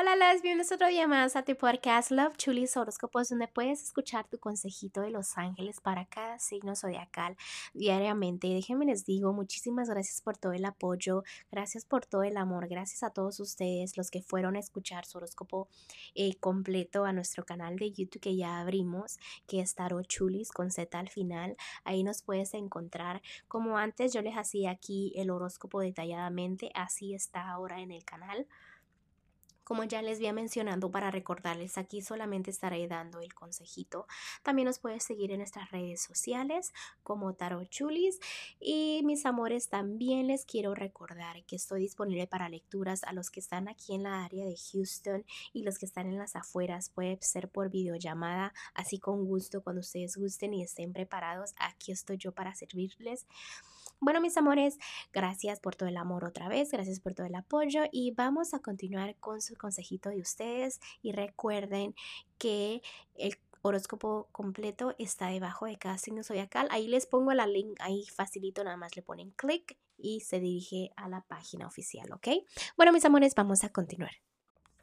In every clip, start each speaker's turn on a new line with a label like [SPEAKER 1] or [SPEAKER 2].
[SPEAKER 1] Hola, las bienvenidos otro día más a tu podcast Love Chulis Horóscopos, donde puedes escuchar tu consejito de los ángeles para cada signo zodiacal diariamente. Déjenme les digo, muchísimas gracias por todo el apoyo, gracias por todo el amor, gracias a todos ustedes los que fueron a escuchar su horóscopo eh, completo a nuestro canal de YouTube que ya abrimos, que es Tarot Chulis con Z al final. Ahí nos puedes encontrar. Como antes yo les hacía aquí el horóscopo detalladamente, así está ahora en el canal. Como ya les había mencionado para recordarles, aquí solamente estaré dando el consejito. También nos puedes seguir en nuestras redes sociales como Tarot Chulis. Y mis amores, también les quiero recordar que estoy disponible para lecturas a los que están aquí en la área de Houston y los que están en las afueras. Puede ser por videollamada, así con gusto, cuando ustedes gusten y estén preparados. Aquí estoy yo para servirles. Bueno, mis amores, gracias por todo el amor otra vez, gracias por todo el apoyo y vamos a continuar con su consejito de ustedes y recuerden que el horóscopo completo está debajo de cada signo zodiacal. Ahí les pongo la link, ahí facilito, nada más le ponen clic y se dirige a la página oficial, ¿ok? Bueno, mis amores, vamos a continuar.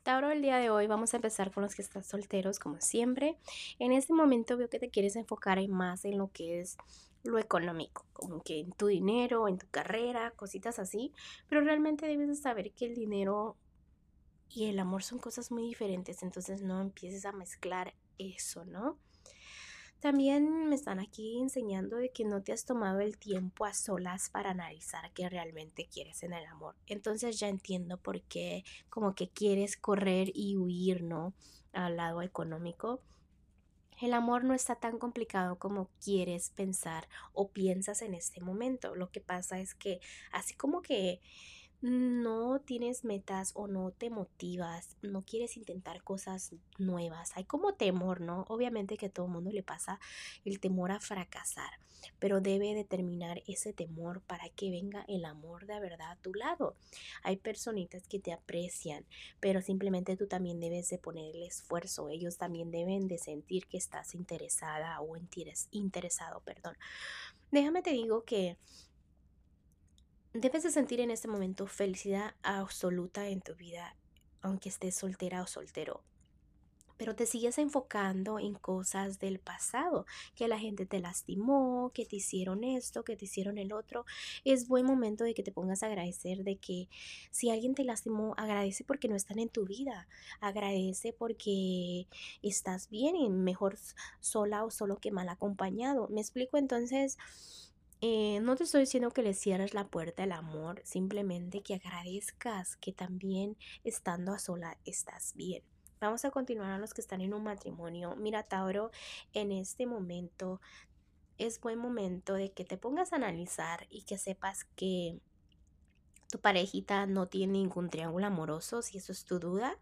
[SPEAKER 1] Tauro, el día de hoy vamos a empezar con los que están solteros, como siempre. En este momento veo que te quieres enfocar más en lo que es lo económico, como que en tu dinero, en tu carrera, cositas así, pero realmente debes de saber que el dinero y el amor son cosas muy diferentes, entonces no empieces a mezclar eso, ¿no? También me están aquí enseñando de que no te has tomado el tiempo a solas para analizar qué realmente quieres en el amor. Entonces ya entiendo por qué como que quieres correr y huir, ¿no? Al lado económico el amor no está tan complicado como quieres pensar o piensas en este momento. Lo que pasa es que así como que no tienes metas o no te motivas, no quieres intentar cosas nuevas, hay como temor, ¿no? Obviamente que a todo mundo le pasa el temor a fracasar, pero debe determinar ese temor para que venga el amor de verdad a tu lado. Hay personitas que te aprecian, pero simplemente tú también debes de poner el esfuerzo, ellos también deben de sentir que estás interesada o interesado, perdón. Déjame te digo que Debes de sentir en este momento felicidad absoluta en tu vida, aunque estés soltera o soltero. Pero te sigues enfocando en cosas del pasado, que la gente te lastimó, que te hicieron esto, que te hicieron el otro. Es buen momento de que te pongas a agradecer de que si alguien te lastimó, agradece porque no están en tu vida. Agradece porque estás bien y mejor sola o solo que mal acompañado. Me explico entonces eh, no te estoy diciendo que le cierres la puerta al amor, simplemente que agradezcas que también estando a sola estás bien. Vamos a continuar a los que están en un matrimonio. Mira, Tauro, en este momento es buen momento de que te pongas a analizar y que sepas que tu parejita no tiene ningún triángulo amoroso, si eso es tu duda,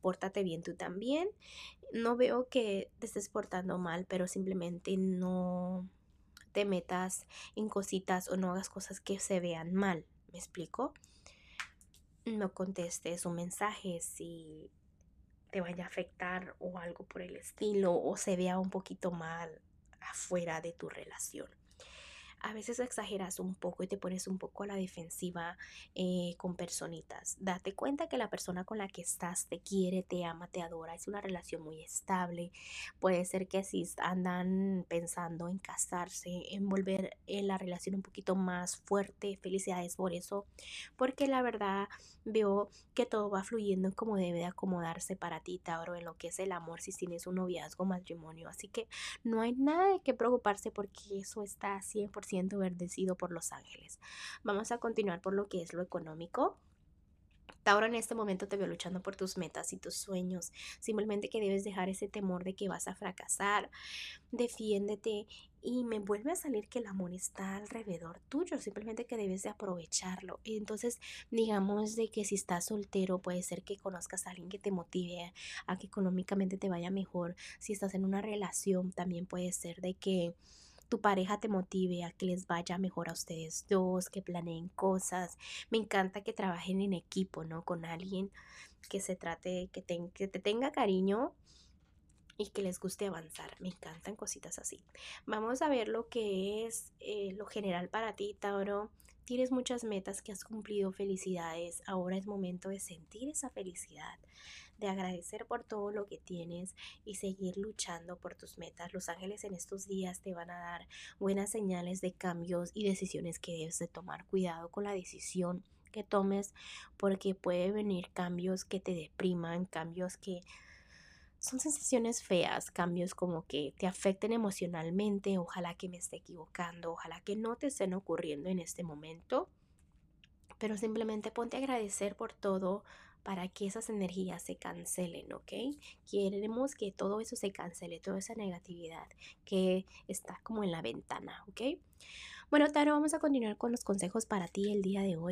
[SPEAKER 1] pórtate bien tú también. No veo que te estés portando mal, pero simplemente no te metas en cositas o no hagas cosas que se vean mal. ¿Me explico? No contestes un mensaje si te vaya a afectar o algo por el estilo o se vea un poquito mal afuera de tu relación a veces exageras un poco y te pones un poco a la defensiva eh, con personitas. Date cuenta que la persona con la que estás te quiere, te ama, te adora, es una relación muy estable. Puede ser que si andan pensando en casarse, en volver eh, la relación un poquito más fuerte, felicidades por eso, porque la verdad veo que todo va fluyendo como debe de acomodarse para ti, Tauro, en lo que es el amor, si tienes un noviazgo, matrimonio. Así que no hay nada de que preocuparse porque eso está 100% bendecido por los ángeles. Vamos a continuar por lo que es lo económico. Tauro, en este momento te veo luchando por tus metas y tus sueños. Simplemente que debes dejar ese temor de que vas a fracasar. Defiéndete y me vuelve a salir que el amor está alrededor tuyo. Simplemente que debes de aprovecharlo. Entonces, digamos de que si estás soltero, puede ser que conozcas a alguien que te motive a que económicamente te vaya mejor. Si estás en una relación, también puede ser de que tu pareja te motive a que les vaya mejor a ustedes dos, que planeen cosas. Me encanta que trabajen en equipo, ¿no? Con alguien que se trate, que, que te tenga cariño y que les guste avanzar. Me encantan cositas así. Vamos a ver lo que es eh, lo general para ti, Tauro. Tienes muchas metas que has cumplido, felicidades. Ahora es momento de sentir esa felicidad, de agradecer por todo lo que tienes y seguir luchando por tus metas. Los ángeles en estos días te van a dar buenas señales de cambios y decisiones que debes de tomar. Cuidado con la decisión que tomes porque puede venir cambios que te depriman, cambios que son sensaciones feas, cambios como que te afecten emocionalmente, ojalá que me esté equivocando, ojalá que no te estén ocurriendo en este momento, pero simplemente ponte a agradecer por todo para que esas energías se cancelen, ¿ok? Queremos que todo eso se cancele, toda esa negatividad que está como en la ventana, ¿ok? Bueno, Taro, vamos a continuar con los consejos para ti el día de hoy.